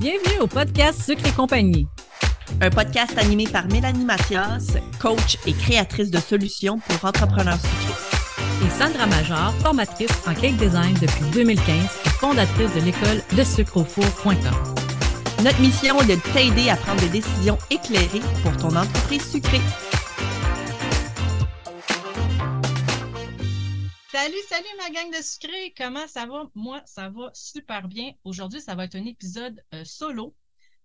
Bienvenue au podcast Sucre et compagnie. Un podcast animé par Mélanie Mathias, coach et créatrice de solutions pour entrepreneurs sucrés. Et Sandra Major, formatrice en cake design depuis 2015 et fondatrice de l'école de sucreaufour.com. Notre mission est de t'aider à prendre des décisions éclairées pour ton entreprise sucrée. Salut, salut ma gang de sucrés! Comment ça va? Moi, ça va super bien. Aujourd'hui, ça va être un épisode euh, solo.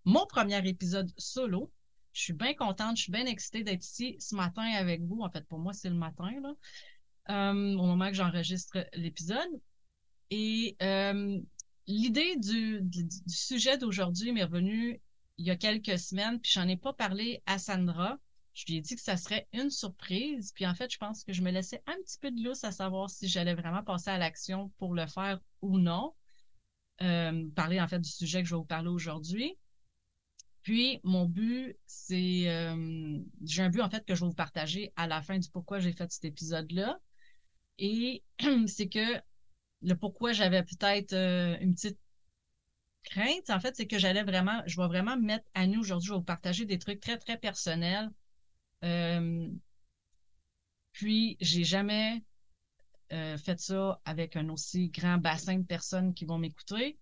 Mon premier épisode solo. Je suis bien contente, je suis bien excitée d'être ici ce matin avec vous. En fait, pour moi, c'est le matin, là, euh, au moment que j'enregistre l'épisode. Et euh, l'idée du, sujet d'aujourd'hui m'est revenue il y a quelques semaines, puis j'en ai pas parlé à Sandra. Je lui ai dit que ça serait une surprise. Puis en fait, je pense que je me laissais un petit peu de lousse à savoir si j'allais vraiment passer à l'action pour le faire ou non. Euh, parler en fait du sujet que je vais vous parler aujourd'hui. Puis mon but, c'est euh, j'ai un but en fait que je vais vous partager à la fin du pourquoi j'ai fait cet épisode-là. Et c'est que le pourquoi j'avais peut-être euh, une petite crainte, en fait, c'est que j'allais vraiment, je vais vraiment mettre à nous aujourd'hui, je vais vous partager des trucs très, très personnels euh, puis, j'ai jamais euh, fait ça avec un aussi grand bassin de personnes qui vont m'écouter.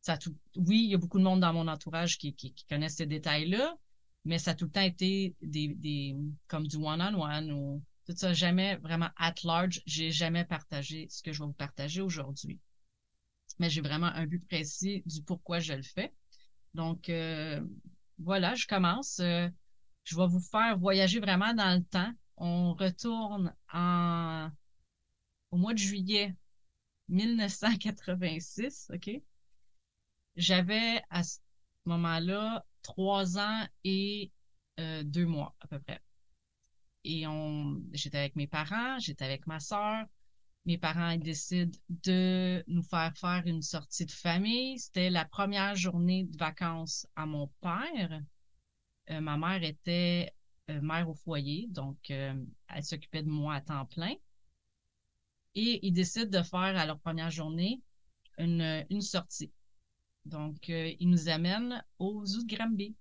Ça tout, oui, il y a beaucoup de monde dans mon entourage qui, qui, qui connaissent ces détails-là, mais ça a tout le temps été des, des comme du one-on-one ou tout ça, jamais vraiment at large. J'ai jamais partagé ce que je vais vous partager aujourd'hui. Mais j'ai vraiment un but précis du pourquoi je le fais. Donc, euh, voilà, je commence. Euh, je vais vous faire voyager vraiment dans le temps. On retourne au mois de juillet 1986, OK? J'avais à ce moment-là trois ans et euh, deux mois à peu près. Et j'étais avec mes parents, j'étais avec ma sœur. Mes parents décident de nous faire faire une sortie de famille. C'était la première journée de vacances à mon père. Euh, ma mère était euh, mère au foyer, donc euh, elle s'occupait de moi à temps plein. Et ils décident de faire à leur première journée une, une sortie. Donc, ils nous amènent au zoo de Granby.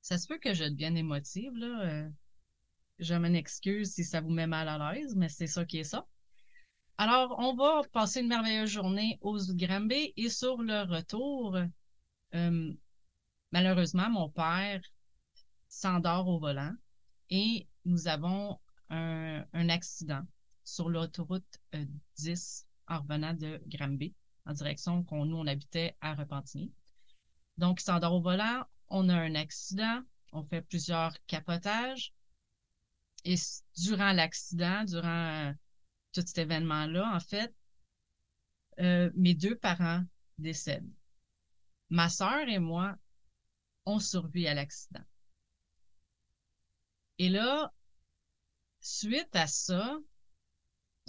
ça se peut que je devienne émotive, là. je m'en excuse si ça vous met mal à l'aise, mais c'est ça qui est ça. Alors, on va passer une merveilleuse journée au zoo de Granby et sur le retour, euh, malheureusement, mon père s'endort au volant et nous avons un, accident sur l'autoroute euh, 10 en revenant de Granby en direction qu'on nous on habitait à Repentigny. Donc, il s'endort au volant, on a un accident, on fait plusieurs capotages et durant l'accident, durant euh, tout cet événement-là, en fait, euh, mes deux parents décèdent. Ma sœur et moi, on survit à l'accident. Et là, suite à ça,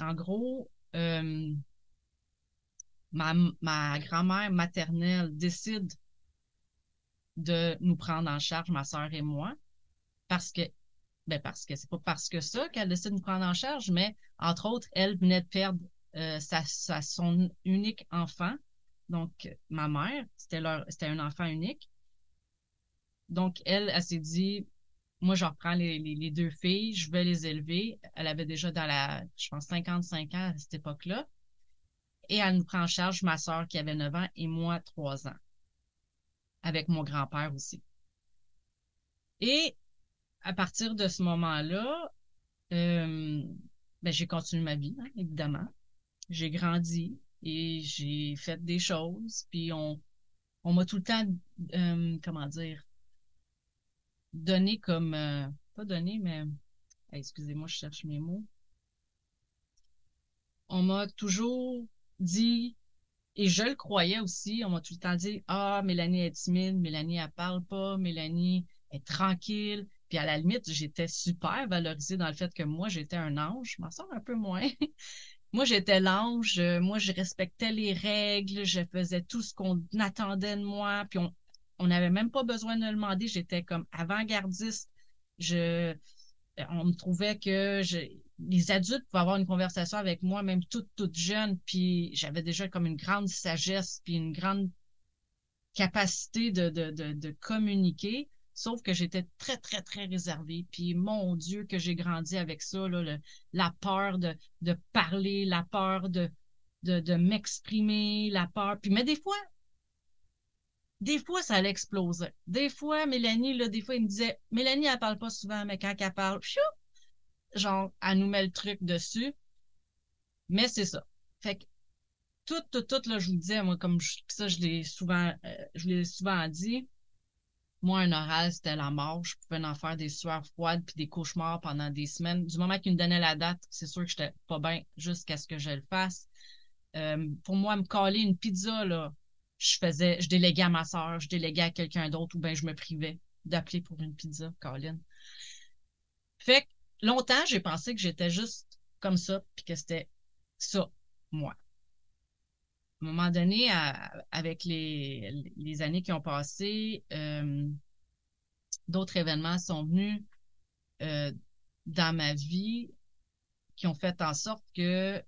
en gros, euh, ma, ma grand-mère maternelle décide de nous prendre en charge, ma sœur et moi, parce que, ben parce que c'est pas parce que ça qu'elle décide de nous prendre en charge, mais entre autres, elle venait de perdre euh, sa, son unique enfant donc, ma mère, c'était leur, c'était un enfant unique. Donc, elle, elle, s'est dit, moi, je reprends les, deux filles, je vais les élever. Elle avait déjà dans la, je pense, 55 ans à cette époque-là. Et elle nous prend en charge ma soeur qui avait 9 ans et moi 3 ans. Avec mon grand-père aussi. Et à partir de ce moment-là, euh, ben, j'ai continué ma vie, hein, évidemment. J'ai grandi, et j'ai fait des choses, puis on, on m'a tout le temps, euh, comment dire, donné comme, euh, pas donné, mais, excusez-moi, je cherche mes mots. On m'a toujours dit, et je le croyais aussi, on m'a tout le temps dit, ah, Mélanie est timide, Mélanie, elle parle pas, Mélanie est tranquille. Puis à la limite, j'étais super valorisée dans le fait que moi, j'étais un ange. Je m'en sors un peu moins. Moi, j'étais l'ange, euh, moi, je respectais les règles, je faisais tout ce qu'on attendait de moi, puis on n'avait même pas besoin de le demander, j'étais comme avant-gardiste. Je, on me trouvait que je, les adultes pouvaient avoir une conversation avec moi, même toute, toute jeune, puis j'avais déjà comme une grande sagesse, puis une grande capacité de, de, de, de communiquer. Sauf que j'étais très, très, très réservée. Puis, mon Dieu, que j'ai grandi avec ça, là, la peur de, parler, la peur de, m'exprimer, la peur. Puis, mais des fois, des fois, ça allait exploser. Des fois, Mélanie, là, des fois, il me disait, Mélanie, elle parle pas souvent, mais quand elle parle, genre, elle nous met le truc dessus. Mais c'est ça. Fait que, tout, tout, tout, là, je vous disais, moi, comme ça, je l'ai souvent, euh, je l'ai souvent dit, moi, un oral, c'était la mort. Je pouvais en faire des sueurs froides puis des cauchemars pendant des semaines. Du moment qu'il me donnait la date, c'est sûr que j'étais pas bien jusqu'à ce que je le fasse. Euh, pour moi, me coller une pizza, là, je faisais, je déléguais à ma soeur, je déléguais à quelqu'un d'autre ou bien je me privais d'appeler pour une pizza, Colin. Fait que longtemps, j'ai pensé que j'étais juste comme ça puis que c'était ça, moi. À un moment donné, avec les, années qui ont passé, euh, d'autres événements sont venus euh, dans ma vie qui ont fait en sorte que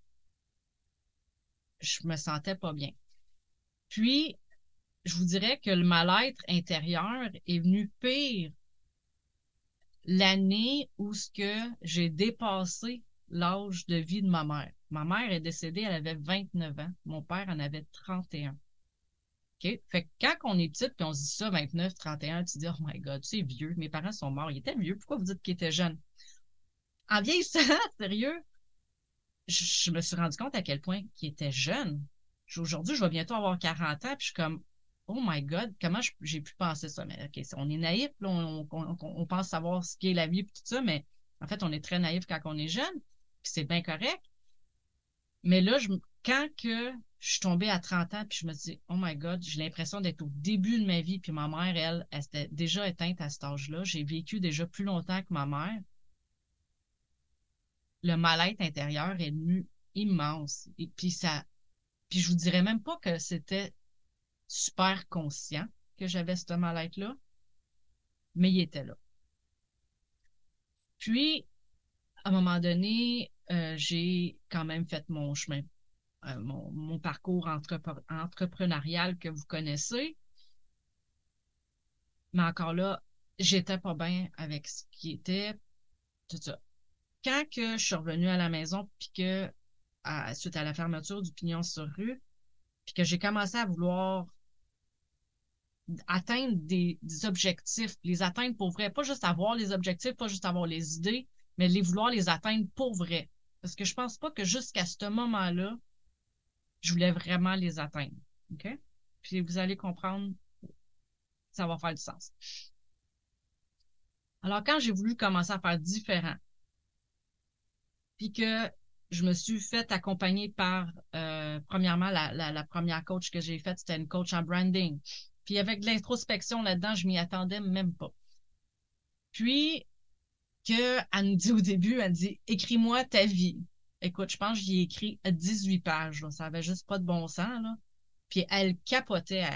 je me sentais pas bien. Puis, je vous dirais que le mal-être intérieur est venu pire l'année où ce que j'ai dépassé l'âge de vie de ma mère. Ma mère est décédée, elle avait 29 ans. Mon père en avait 31. OK? Fait que quand on est petite puis on se dit ça, 29, 31, tu dis, oh my God, c'est vieux. Mes parents sont morts. Ils étaient vieux. Pourquoi vous dites qu'ils étaient jeunes? En vieillissant, sérieux, je, me suis rendu compte à quel point qu'ils étaient jeunes. Aujourd'hui, je vais bientôt avoir 40 ans, puis je suis comme, oh my God, comment j'ai pu penser ça? Mais OK, on est naïf, on, on, pense savoir ce qu'est la vie et tout ça, mais en fait, on est très naïf quand on est jeune, puis c'est bien correct. Mais là, je, quand que je suis tombée à 30 ans, puis je me dis, oh my God, j'ai l'impression d'être au début de ma vie, puis ma mère, elle, elle, était déjà éteinte à cet âge-là. J'ai vécu déjà plus longtemps que ma mère. Le mal-être intérieur est devenu immense. Et puis ça, puis je vous dirais même pas que c'était super conscient que j'avais ce mal-être-là, mais il était là. Puis, à un moment donné, j'ai quand même fait mon chemin, euh, mon, parcours entrepreneurial que vous connaissez. Mais encore là, j'étais pas bien avec ce qui était tout ça. Quand que je suis revenue à la maison, puis que suite à la fermeture du pignon sur rue, puis que j'ai commencé à vouloir atteindre des, objectifs, les atteindre pour vrai, pas juste avoir les objectifs, pas juste avoir les idées, mais les vouloir les atteindre pour vrai. Parce que je pense pas que jusqu'à ce moment-là, je voulais vraiment les atteindre. OK? Puis vous allez comprendre, ça va faire du sens. Alors, quand j'ai voulu commencer à faire différent, puis que je me suis fait accompagner par, euh, premièrement, la, première coach que j'ai faite, c'était une coach en branding. Puis avec de l'introspection là-dedans, je m'y attendais même pas. Puis, que elle nous dit au début, elle dit, écris-moi ta vie. Écoute, je pense que j'y ai écrit 18 pages. Ça avait juste pas de bon sens. Là. Puis elle capotait.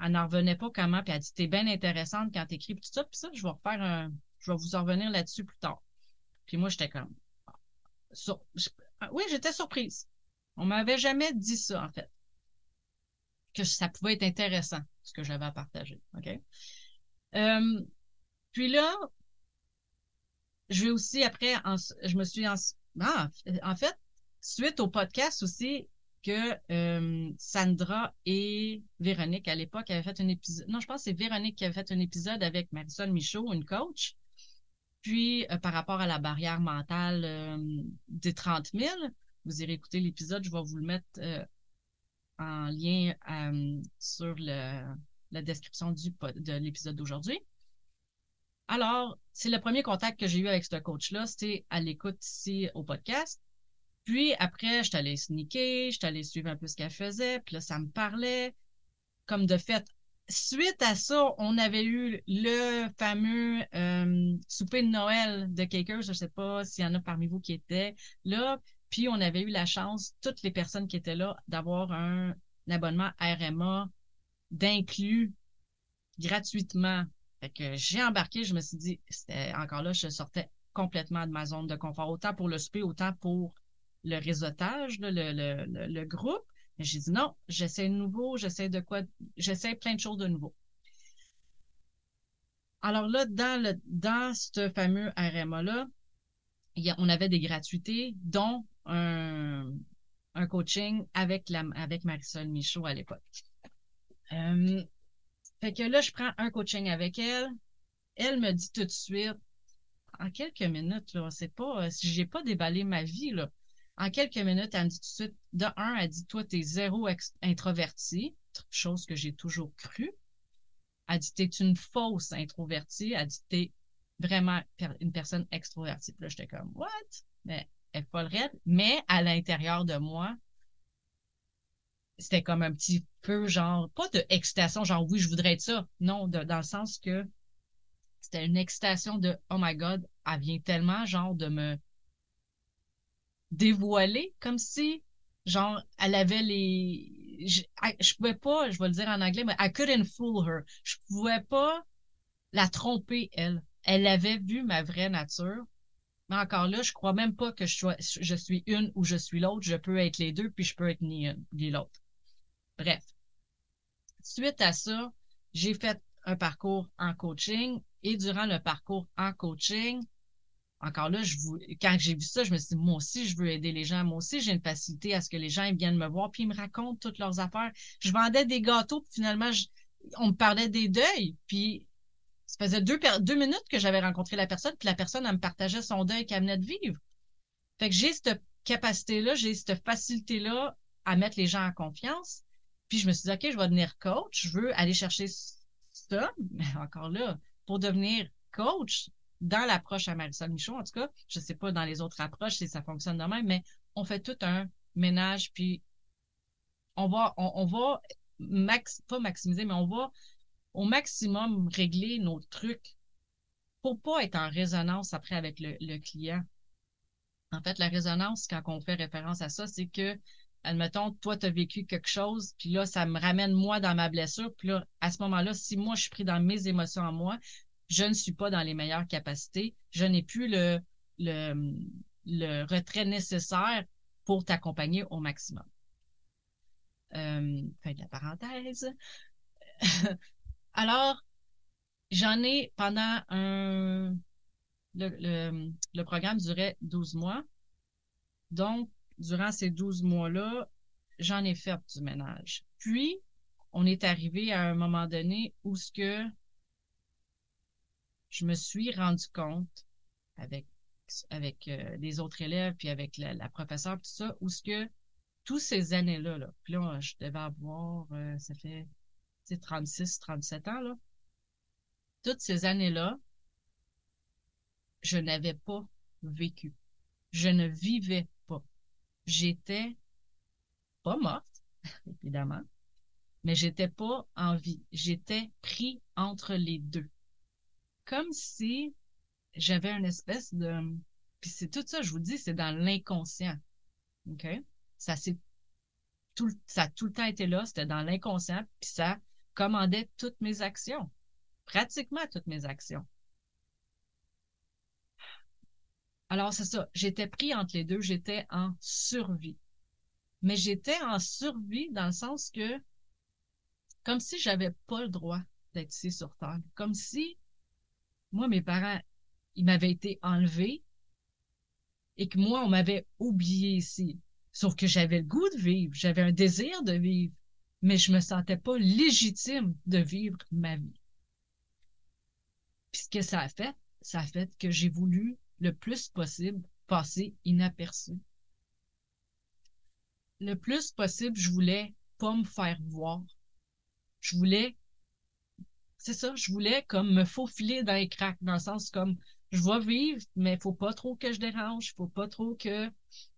Elle, n'en revenait pas comment. Puis elle dit, t'es bien intéressante quand t'écris. Puis tout ça, puis ça, je vais refaire un... Je vais vous en revenir là-dessus plus tard. Puis moi, j'étais comme, ah, oui, j'étais surprise. On m'avait jamais dit ça, en fait. Que ça pouvait être intéressant, ce que j'avais à partager. OK? Euh, puis là, je vais aussi, après, je me suis... En, ah, en fait, suite au podcast aussi, que euh, Sandra et Véronique, à l'époque, avaient fait un épisode... Non, je pense que c'est Véronique qui avait fait un épisode avec Marisol Michaud, une coach. Puis, euh, par rapport à la barrière mentale euh, des 30 000, vous irez écouter l'épisode, je vais vous le mettre euh, en lien sur le, la description du, de l'épisode d'aujourd'hui. Alors, c'est le premier contact que j'ai eu avec ce coach-là, c'était à l'écoute ici au podcast. Puis après, je suis allée sneaker, je suis allée suivre un peu ce qu'elle faisait, puis là, ça me parlait. Comme de fait, suite à ça, on avait eu le fameux euh, souper de Noël de quelqu'un, je ne sais pas s'il y en a parmi vous qui étaient là, puis on avait eu la chance, toutes les personnes qui étaient là, d'avoir un, abonnement RMA d'inclus gratuitement. Fait que j'ai embarqué, je me suis dit, c'était encore là, je sortais complètement de ma zone de confort, autant pour le souper, autant pour le réseautage, le, le, le, groupe. J'ai dit non, j'essaie de nouveau, j'essaie de quoi, j'essaie plein de choses de nouveau. Alors là, dans le dans ce fameux RMA-là, on avait des gratuités, dont un, un coaching avec la avec Marisol Michaud à l'époque. Euh, fait que là, je prends un coaching avec elle. Elle me dit tout de suite, en quelques minutes, là, c'est pas, si j'ai pas déballé ma vie, là, en quelques minutes, elle me dit tout de suite, de un, elle dit, toi, t'es zéro introverti, chose que j'ai toujours cru. Elle dit, t'es une fausse introvertie. Elle dit, t'es vraiment une personne extrovertie. Puis là, j'étais comme, what? Mais elle est pas le raide. Mais à l'intérieur de moi, c'était comme un petit peu genre, pas de excitation, genre oui, je voudrais être ça. Non, dans le sens que c'était une excitation de oh my god, elle vient tellement genre de me dévoiler comme si genre elle avait les je, je pouvais pas, je vais le dire en anglais, mais I couldn't fool her. Je pouvais pas la tromper elle. Elle avait vu ma vraie nature. Mais encore là, je crois même pas que je, sois, je suis une ou je suis l'autre. Je peux être les deux, puis je peux être ni une ni l'autre. Bref. Suite à ça, j'ai fait un parcours en coaching et durant le parcours en coaching, encore là, quand j'ai vu ça, je me suis dit, moi aussi, je veux aider les gens. Moi aussi, j'ai une facilité à ce que les gens viennent me voir puis ils me racontent toutes leurs affaires. Je vendais des gâteaux, puis finalement, on me parlait des deuils. Puis ça faisait deux, minutes que j'avais rencontré la personne, puis la personne, me partageait son deuil qu'elle venait de vivre. Fait que j'ai cette capacité-là, j'ai cette facilité-là à mettre les gens en confiance. Puis je me suis dit, OK, je vais devenir coach, je veux aller chercher ça. Mais encore là, pour devenir coach, dans l'approche à Marisol Michaud, en tout cas, je ne sais pas dans les autres approches si ça fonctionne de même, mais on fait tout un ménage, puis on va, on, va pas maximiser, mais on va au maximum régler nos trucs pour pas être en résonance après avec le client. En fait, la résonance, quand on fait référence à ça, c'est que admettons, toi, tu as vécu quelque chose, puis là, ça me ramène moi dans ma blessure. Puis là, à ce moment-là, si moi, je suis pris dans mes émotions en moi, je ne suis pas dans les meilleures capacités. Je n'ai plus le, le, le retrait nécessaire pour t'accompagner au maximum. Euh, fin de la parenthèse. Alors, j'en ai pendant un... Le, le, le programme durait 12 mois. Donc, durant ces 12 mois-là, j'en ai fait du ménage. Puis, on est arrivé à un moment donné où ce que je me suis rendu compte avec avec euh, les autres élèves puis avec la, professeure tout ça où ce que tous ces années-là là, puis là je devais avoir euh, ça fait 36 37 ans là toutes ces années-là je n'avais pas vécu je ne vivais j'étais pas morte, évidemment, mais j'étais pas en vie. J'étais pris entre les deux. Comme si j'avais une espèce de... Puis c'est tout ça, je vous dis, c'est dans l'inconscient. OK? Ça, c'est tout, ça a tout le temps été là, c'était dans l'inconscient, puis ça commandait toutes mes actions. Pratiquement toutes mes actions. Alors, c'est ça. J'étais pris entre les deux. J'étais en survie. Mais j'étais en survie dans le sens que, comme si j'avais pas le droit d'être ici sur Terre. Comme si, moi, mes parents, ils m'avaient été enlevés et que moi, on m'avait oublié ici. Sauf que j'avais le goût de vivre. J'avais un désir de vivre. Mais je me sentais pas légitime de vivre ma vie. Puis ce que ça a fait, ça a fait que j'ai voulu le plus possible passer inaperçu. Le plus possible, je voulais pas me faire voir. Je voulais, c'est ça, je voulais comme me faufiler dans les cracks, dans le sens comme je vais vivre, mais il faut pas trop que je dérange, faut pas trop que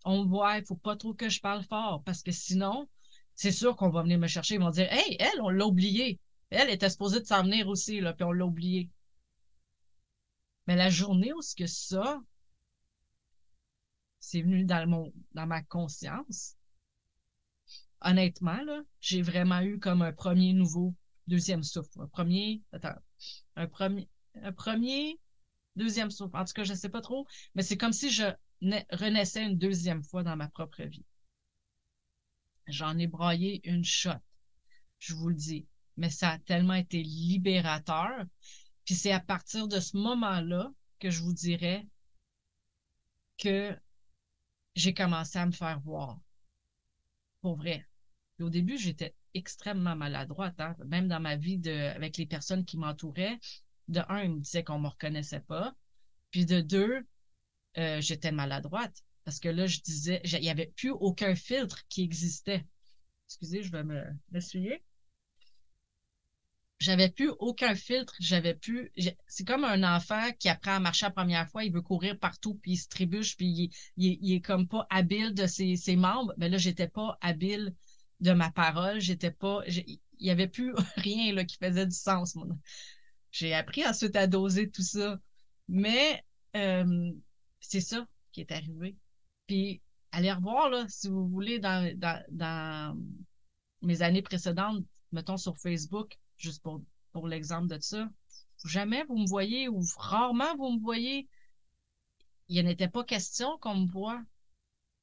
on me voit, faut pas trop que je parle fort, parce que sinon, c'est sûr qu'on va venir me chercher, ils vont dire, hey, elle, on l'a oublié. Elle était supposée de s'en venir aussi, là, puis on l'a oublié. Mais la journée où ce que ça, c'est venu dans ma conscience, honnêtement, là, j'ai vraiment eu comme un premier nouveau, deuxième souffle. Un premier, attends, un premier, un premier deuxième souffle. En tout cas, je ne sais pas trop, mais c'est comme si je renaissais une deuxième fois dans ma propre vie. J'en ai braillé une shot, je vous le dis, mais ça a tellement été libérateur. Puis c'est à partir de ce moment-là que je vous dirais que j'ai commencé à me faire voir. Pour vrai. au début, j'étais extrêmement maladroite, hein. même dans ma vie de, avec les personnes qui m'entouraient. De un, ils me disaient qu'on me reconnaissait pas. Puis de deux, euh, j'étais maladroite. Parce que là, je disais, il n'y avait plus aucun filtre qui existait. Excusez, je vais me m'essuyer j'avais plus aucun filtre, j'avais plus. C'est comme un enfant qui apprend à marcher la première fois, il veut courir partout, puis il se trébuche, puis il, est comme pas habile de ses, ses membres. Mais là, j'étais pas habile de ma parole, j'étais pas. Il y avait plus rien là, qui faisait du sens. J'ai appris ensuite à doser tout ça. Mais euh, c'est ça qui est arrivé. Puis allez revoir, là, si vous voulez, dans, dans, dans mes années précédentes, mettons sur Facebook, juste pour, pour l'exemple de ça, jamais vous me voyez ou rarement vous me voyez. Il n'était pas question qu'on me voit.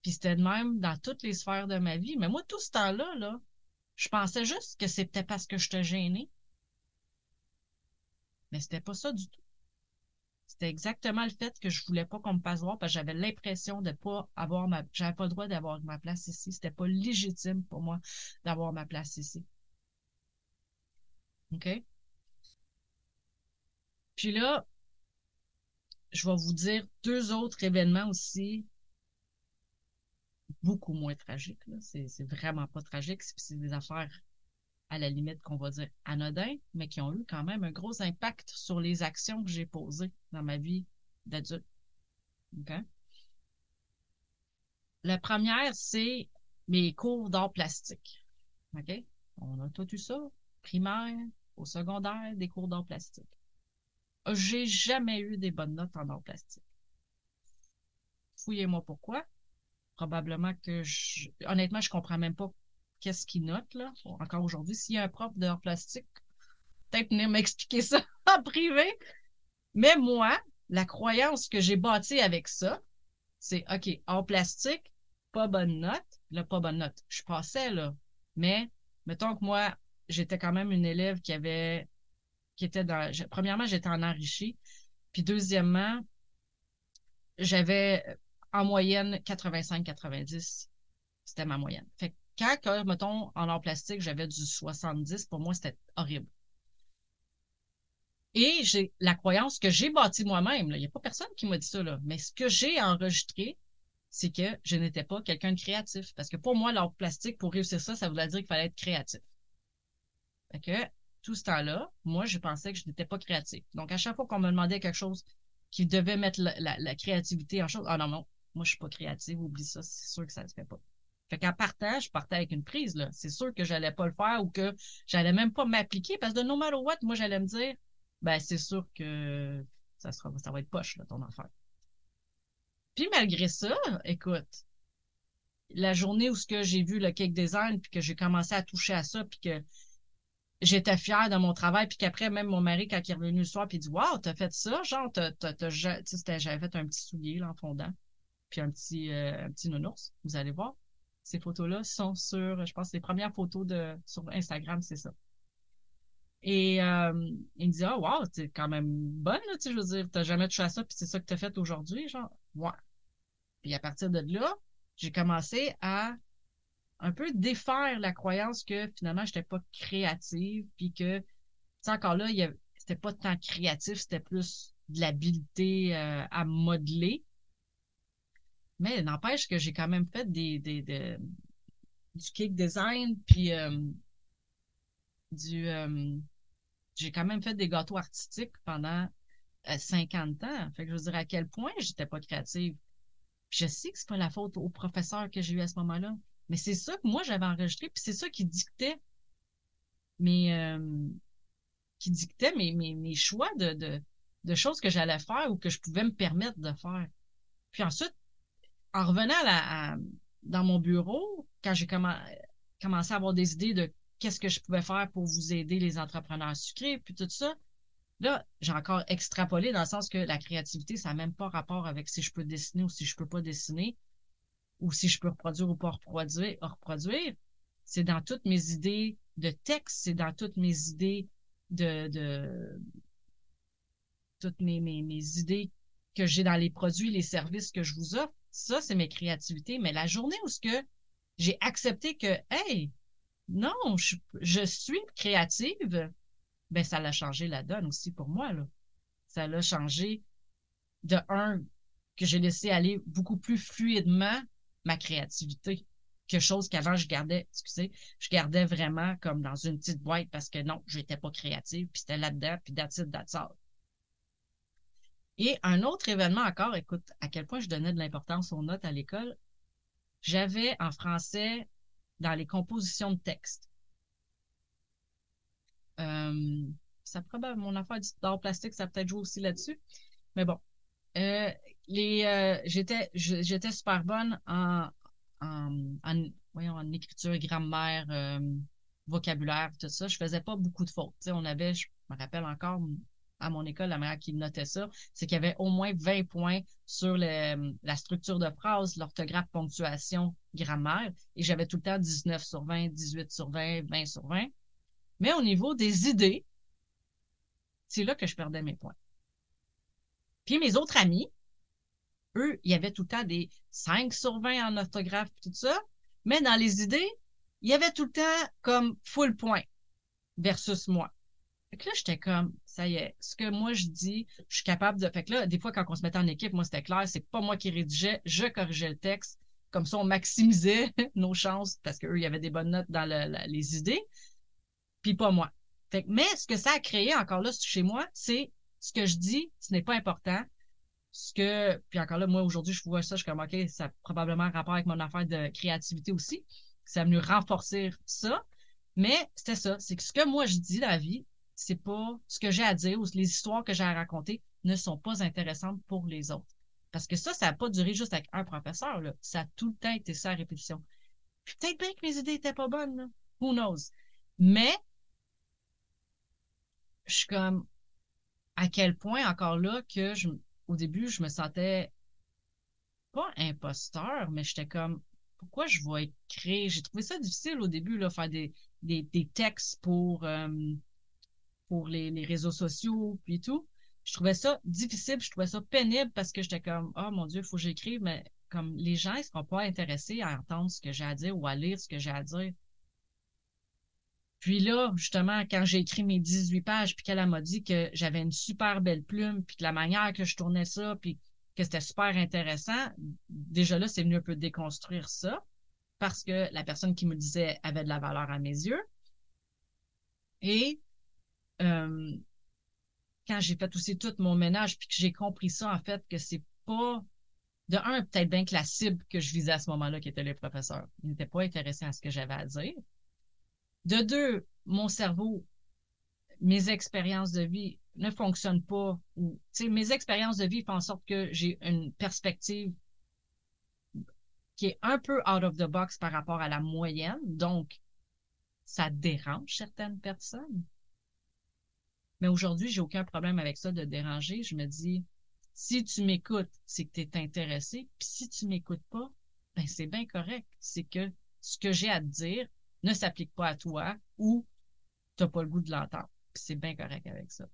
Puis c'était de même dans toutes les sphères de ma vie. Mais moi, tout ce temps-là, là, je pensais juste que c'était parce que je te gênais. Mais c'était pas ça du tout. C'était exactement le fait que je voulais pas qu'on me passe voir parce que j'avais l'impression de pas avoir ma, j'avais pas le droit d'avoir ma place ici. C'était pas légitime pour moi d'avoir ma place ici. OK? Puis là, je vais vous dire deux autres événements aussi beaucoup moins tragiques. C'est, vraiment pas tragique. C'est des affaires à la limite qu'on va dire anodins, mais qui ont eu quand même un gros impact sur les actions que j'ai posées dans ma vie d'adulte. OK? La première, c'est mes cours d'art plastique. OK? On a tout eu ça, primaire, au secondaire des cours d'art plastique. J'ai jamais eu des bonnes notes en art plastique. Fouillez-moi pourquoi. Probablement que je, honnêtement, je comprends même pas qu'est-ce qu'il note, là. Encore aujourd'hui, s'il y a un prof d'art plastique, peut-être venir m'expliquer ça en privé. Mais moi, la croyance que j'ai bâtie avec ça, c'est OK, art plastique, pas bonne note. Là, pas bonne note. Je passais, là. Mais, mettons que moi, j'étais quand même une élève qui avait, qui était dans, premièrement, j'étais en enrichi, puis deuxièmement, j'avais en moyenne 85-90, c'était ma moyenne. Fait que quand, mettons, en art plastique, j'avais du 70, pour moi, c'était horrible. Et j'ai la croyance que j'ai bâtie moi-même. Il n'y a pas personne qui m'a dit ça, mais ce que j'ai enregistré, c'est que je n'étais pas quelqu'un de créatif. Parce que pour moi, l'art plastique, pour réussir ça, ça voulait dire qu'il fallait être créatif. Fait que tout ce temps-là, moi, je pensais que je n'étais pas créatif. Donc, à chaque fois qu'on me demandait quelque chose qui devait mettre la, créativité en chose, ah non, non, moi, je suis pas créative, oublie ça, c'est sûr que ça ne se fait pas. Fait qu'en partant, je partais avec une prise, là. C'est sûr que j'allais pas le faire ou que j'allais même pas m'appliquer parce que no matter what, moi, j'allais me dire, ben, c'est sûr que ça sera, ça va être poche, là, ton affaire. Puis malgré ça, écoute, la journée où ce que j'ai vu le cake design puis que j'ai commencé à toucher à ça puis que j'étais fière de mon travail, puis qu'après, même mon mari, quand il est revenu le soir, puis il dit Waouh, t'as fait ça, genre, t'as, j'avais fait un petit soulier là, en fondant, puis un petit, euh, un petit nounours. Vous allez voir. Ces photos-là sont sur, je pense, les premières photos de sur Instagram, c'est ça. Et euh, il me dit Ah, wow, t'es quand même bonne, là, tu sais, je veux dire, t'as jamais touché à ça, puis c'est ça que t'as fait aujourd'hui, genre, ouais. Puis à partir de là, j'ai commencé à un peu défaire la croyance que finalement, je n'étais pas créative, puis que, encore là, c'était pas tant créatif, c'était plus de l'habileté euh, à modeler. Mais n'empêche que j'ai quand même fait des, des, du cake design, puis euh, du... Euh, j'ai quand même fait des gâteaux artistiques pendant 50 ans. Fait que je veux dire à quel point j'étais pas créative. je sais que c'est pas la faute au professeur que j'ai eu à ce moment-là. Mais c'est ça que moi, j'avais enregistré, puis c'est ça qui dictait mes, euh, qui dictait mes, mes, choix de, de, choses que j'allais faire ou que je pouvais me permettre de faire. Puis ensuite, en revenant à dans mon bureau, quand j'ai commencé à avoir des idées de qu'est-ce que je pouvais faire pour vous aider les entrepreneurs sucrés, puis tout ça, Là, j'ai encore extrapolé dans le sens que la créativité, ça n'a même pas rapport avec si je peux dessiner ou si je peux pas dessiner, ou si je peux reproduire ou pas reproduire. reproduire. C'est dans toutes mes idées de texte, c'est dans toutes mes idées de, de toutes mes, mes, mes idées que j'ai dans les produits, les services que je vous offre. Ça, c'est mes créativités. Mais la journée où ce que j'ai accepté que, hey, non, je, je suis créative, ben ça l'a changé la donne aussi pour moi. Là. Ça l'a changé de un, que j'ai laissé aller beaucoup plus fluidement ma créativité. Quelque chose qu'avant je gardais, excusez, je gardais vraiment comme dans une petite boîte parce que non, je n'étais pas créative, puis c'était là-dedans, puis that's it, that's all. Et un autre événement encore, écoute, à quel point je donnais de l'importance aux notes à l'école, j'avais en français dans les compositions de texte. Euh, ça probablement mon affaire d'art plastique, ça peut-être joué aussi là-dessus. Mais bon. Euh, les euh, j'étais j'étais super bonne en, en, voyons, en écriture, grammaire, euh, vocabulaire, tout ça. Je faisais pas beaucoup de fautes. on avait, je me rappelle encore à mon école, la manière qui notait ça, c'est qu'il y avait au moins 20 points sur le, la structure de phrase, l'orthographe, ponctuation, grammaire. Et j'avais tout le temps 19 sur 20, 18 sur 20, 20 sur 20. Mais au niveau des idées, c'est là que je perdais mes points. Puis mes autres amis, eux, il y avait tout le temps des 5 sur 20 en orthographe tout ça. Mais dans les idées, il y avait tout le temps comme full point versus moi. Fait que là, j'étais comme, ça y est, ce que moi je dis, je suis capable de. Fait que là, des fois, quand on se mettait en équipe, moi, c'était clair, c'est pas moi qui rédigeais, je corrigeais le texte. Comme ça, on maximisait nos chances parce qu'eux, il y avait des bonnes notes dans les idées puis pas moi. Fait, mais ce que ça a créé encore là chez moi, c'est ce que je dis, ce n'est pas important. Ce que, puis encore là, moi aujourd'hui, je vois ça, je suis comme, OK, ça a probablement un rapport avec mon affaire de créativité aussi. Ça a venu renforcer ça. Mais c'était ça, c'est que ce que moi je dis dans la vie, c'est pas ce que j'ai à dire ou les histoires que j'ai à raconter ne sont pas intéressantes pour les autres. Parce que ça, ça n'a pas duré juste avec un professeur, là. Ça a tout le temps été ça à répétition. Puis peut-être bien que mes idées étaient pas bonnes, là. Who knows? Mais je suis comme à quel point encore là que je, au début, je me sentais pas imposteur, mais j'étais comme pourquoi je vais écrire. J'ai trouvé ça difficile au début, là, faire des, des, des textes pour, euh, pour les, les, réseaux sociaux puis tout. Je trouvais ça difficile, je trouvais ça pénible parce que j'étais comme Oh mon Dieu, il faut que j'écrive, mais comme les gens, ils seront pas intéressés à entendre ce que j'ai à dire ou à lire ce que j'ai à dire. Puis là, justement, quand j'ai écrit mes 18 pages, puis qu'elle m'a dit que j'avais une super belle plume, puis que la manière que je tournais ça, puis que c'était super intéressant, déjà là, c'est venu un peu déconstruire ça, parce que la personne qui me disait avait de la valeur à mes yeux. Et euh, quand j'ai fait aussi tout mon ménage, puis que j'ai compris ça, en fait, que c'est pas de un, peut-être bien que la cible que je visais à ce moment-là, qui était les professeurs, ils n'étaient pas intéressés à ce que j'avais à dire. De deux, mon cerveau, mes expériences de vie ne fonctionnent pas ou, mes expériences de vie font en sorte que j'ai une perspective qui est un peu out of the box par rapport à la moyenne. Donc, ça dérange certaines personnes. Mais aujourd'hui, j'ai aucun problème avec ça de déranger. Je me dis, si tu m'écoutes, c'est que tu es intéressé. Puis si tu m'écoutes pas, ben c'est bien correct. C'est que ce que j'ai à te dire, ne s'applique pas à toi ou tu n'as pas le goût de l'entendre. C'est bien correct avec ça.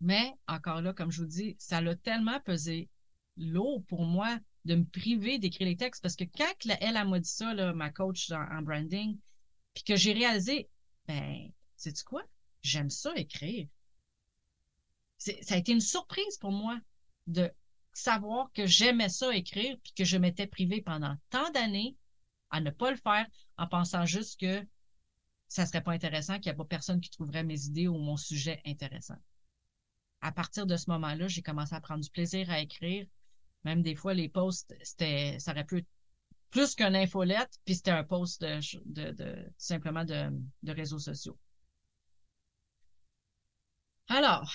Mais encore là, comme je vous dis, ça l'a tellement pesé lourd pour moi de me priver d'écrire les textes parce que quand elle, a m'a dit ça, ma coach en, branding, puis que j'ai réalisé, ben, sais-tu quoi? J'aime ça écrire. Ça a été une surprise pour moi de savoir que j'aimais ça écrire puis que je m'étais privée pendant tant d'années à ne pas le faire en pensant juste que ça serait pas intéressant, qu'il n'y a pas personne qui trouverait mes idées ou mon sujet intéressant. À partir de ce moment-là, j'ai commencé à prendre du plaisir à écrire. Même des fois, les posts, c'était, ça aurait pu être plus qu'une infolette, puis c'était un post de, simplement de, réseaux sociaux. Alors,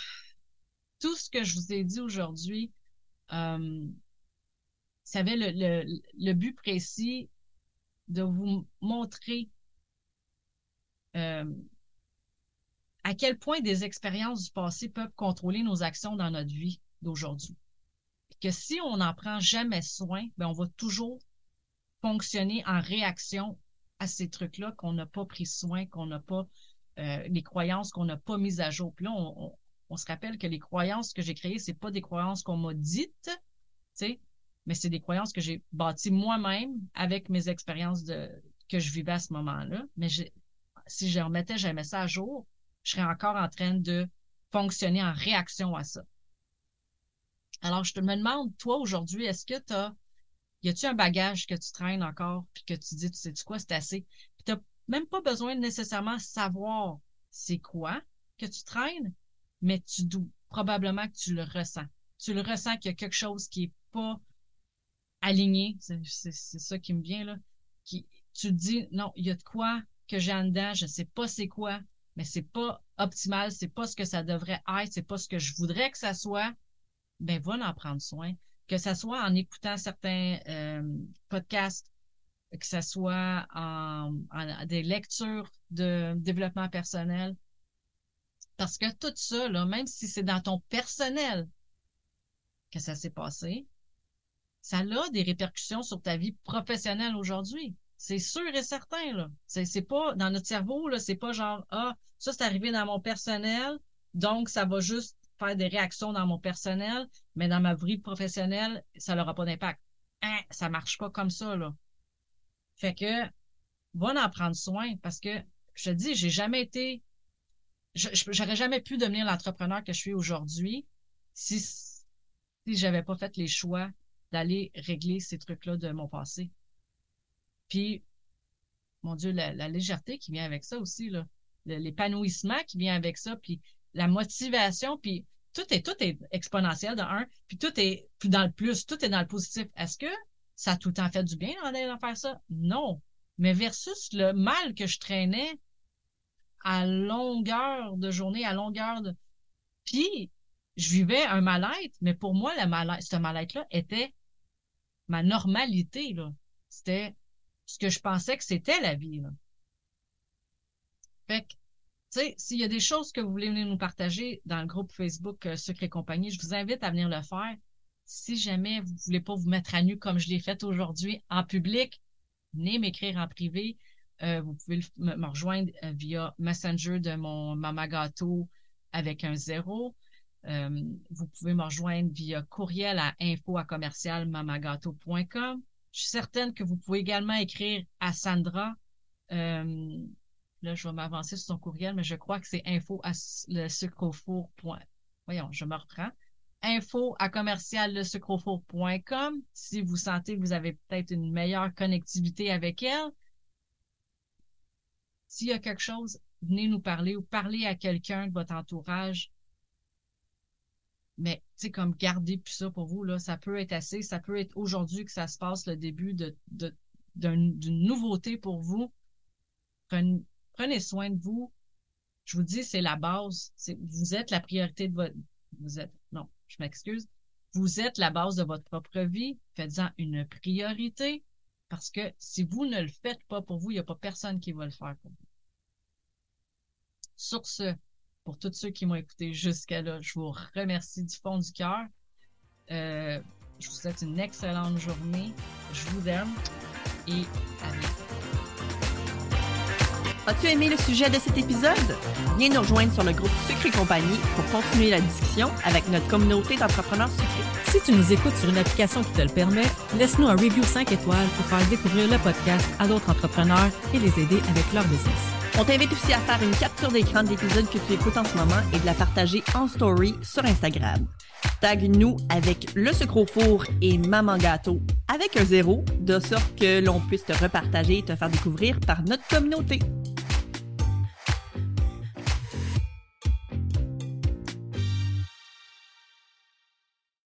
tout ce que je vous ai dit aujourd'hui, euh, ça avait le, but précis de vous montrer euh, à quel point des expériences du passé peuvent contrôler nos actions dans notre vie d'aujourd'hui. Que si on n'en prend jamais soin, ben on va toujours fonctionner en réaction à ces trucs-là qu'on n'a pas pris soin, qu'on n'a pas, euh, les croyances qu'on n'a pas mises à jour. Puis là, on, se rappelle que les croyances que j'ai créées, c'est pas des croyances qu'on m'a dites, tu sais, mais c'est des croyances que j'ai bâties moi-même avec mes expériences de, que je vivais à ce moment-là. Mais si je remettais jamais ça à jour, je serais encore en train de fonctionner en réaction à ça. Alors, je te me demande, toi, aujourd'hui, est-ce que tu as y a-tu un bagage que tu traînes encore, puis que tu dis, tu sais -tu quoi, c'est assez? Puis tu n'as même pas besoin de nécessairement savoir c'est quoi que tu traînes, mais tu dois probablement que tu le ressens. Tu le ressens qu'il y a quelque chose qui est pas aligné, c'est ça qui me vient là. Qui, tu te dis, non, il y a de quoi que j'ai en dedans, je sais pas c'est quoi, mais c'est pas optimal, c'est pas ce que ça devrait être, c'est pas ce que je voudrais que ça soit. Ben, va en prendre soin que ce soit en écoutant certains euh, podcasts, que ce soit en, des lectures de développement personnel. Parce que tout ça, là, même si c'est dans ton personnel que ça s'est passé, ça a des répercussions sur ta vie professionnelle aujourd'hui. C'est sûr et certain, là. C'est pas, dans notre cerveau, là, c'est pas genre, ah, ça, c'est arrivé dans mon personnel, donc ça va juste faire des réactions dans mon personnel, mais dans ma vie professionnelle, ça n'aura pas d'impact. Hein, ça marche pas comme ça, là. Fait que, va en prendre soin parce que, je te dis, j'ai jamais été, j'aurais jamais pu devenir l'entrepreneur que je suis aujourd'hui si, si j'avais pas fait les choix d'aller régler ces trucs-là de mon passé. Puis, mon Dieu, la, légèreté qui vient avec ça aussi, là. L'épanouissement qui vient avec ça, puis la motivation, puis tout est, tout est exponentiel de un, puis tout est dans le plus, tout est dans le positif. Est-ce que ça a tout le temps fait du bien d'aller faire ça? Non. Mais versus le mal que je traînais à longueur de journée, à longueur de. Puis, je vivais un mal-être, mais pour moi, mal ce mal-être-là était ma normalité. C'était ce que je pensais que c'était la vie. Là. Fait que tu sais, s'il y a des choses que vous voulez venir nous partager dans le groupe Facebook euh, Secret Compagnie, je vous invite à venir le faire. Si jamais vous voulez pas vous mettre à nu comme je l'ai fait aujourd'hui en public, venez m'écrire en privé. Euh, vous pouvez me, rejoindre euh, via Messenger de mon Mama Gâteau avec un zéro. Vous pouvez me rejoindre via courriel à info. Je suis certaine que vous pouvez également écrire à Sandra. Là, je vais m'avancer sur son courriel, mais je crois que c'est info. Voyons, je me reprends. Info. Si vous sentez que vous avez peut-être une meilleure connectivité avec elle, s'il y a quelque chose, venez nous parler ou parlez à quelqu'un de votre entourage. Mais, tu sais, comme gardez plus ça pour vous, là, ça peut être assez. Ça peut être aujourd'hui que ça se passe le début de, d'une nouveauté pour vous. Prenez, Prenez soin de vous. Je vous dis, c'est la base. Vous êtes la priorité de votre... Vous êtes... Non, je m'excuse. Vous êtes la base de votre propre vie. Faites-en une priorité parce que si vous ne le faites pas pour vous, il n'y a pas personne qui va le faire pour vous. Sur ce, pour tous ceux qui m'ont écouté jusqu'à là, je vous remercie du fond du cœur. Euh, je vous souhaite une excellente journée. Je vous aime et à bientôt. As-tu aimé le sujet de cet épisode? Viens nous rejoindre sur le groupe Sucre et compagnie pour continuer la discussion avec notre communauté d'entrepreneurs sucrés. Si tu nous écoutes sur une application qui te le permet, laisse-nous un review 5 étoiles pour faire découvrir le podcast à d'autres entrepreneurs et les aider avec leur business. On t'invite aussi à faire une capture d'écran de l'épisode que tu écoutes en ce moment et de la partager en story sur Instagram. Tag nous avec le sucre au four et maman gâteau avec un zéro, de sorte que l'on puisse te repartager et te faire découvrir par notre communauté.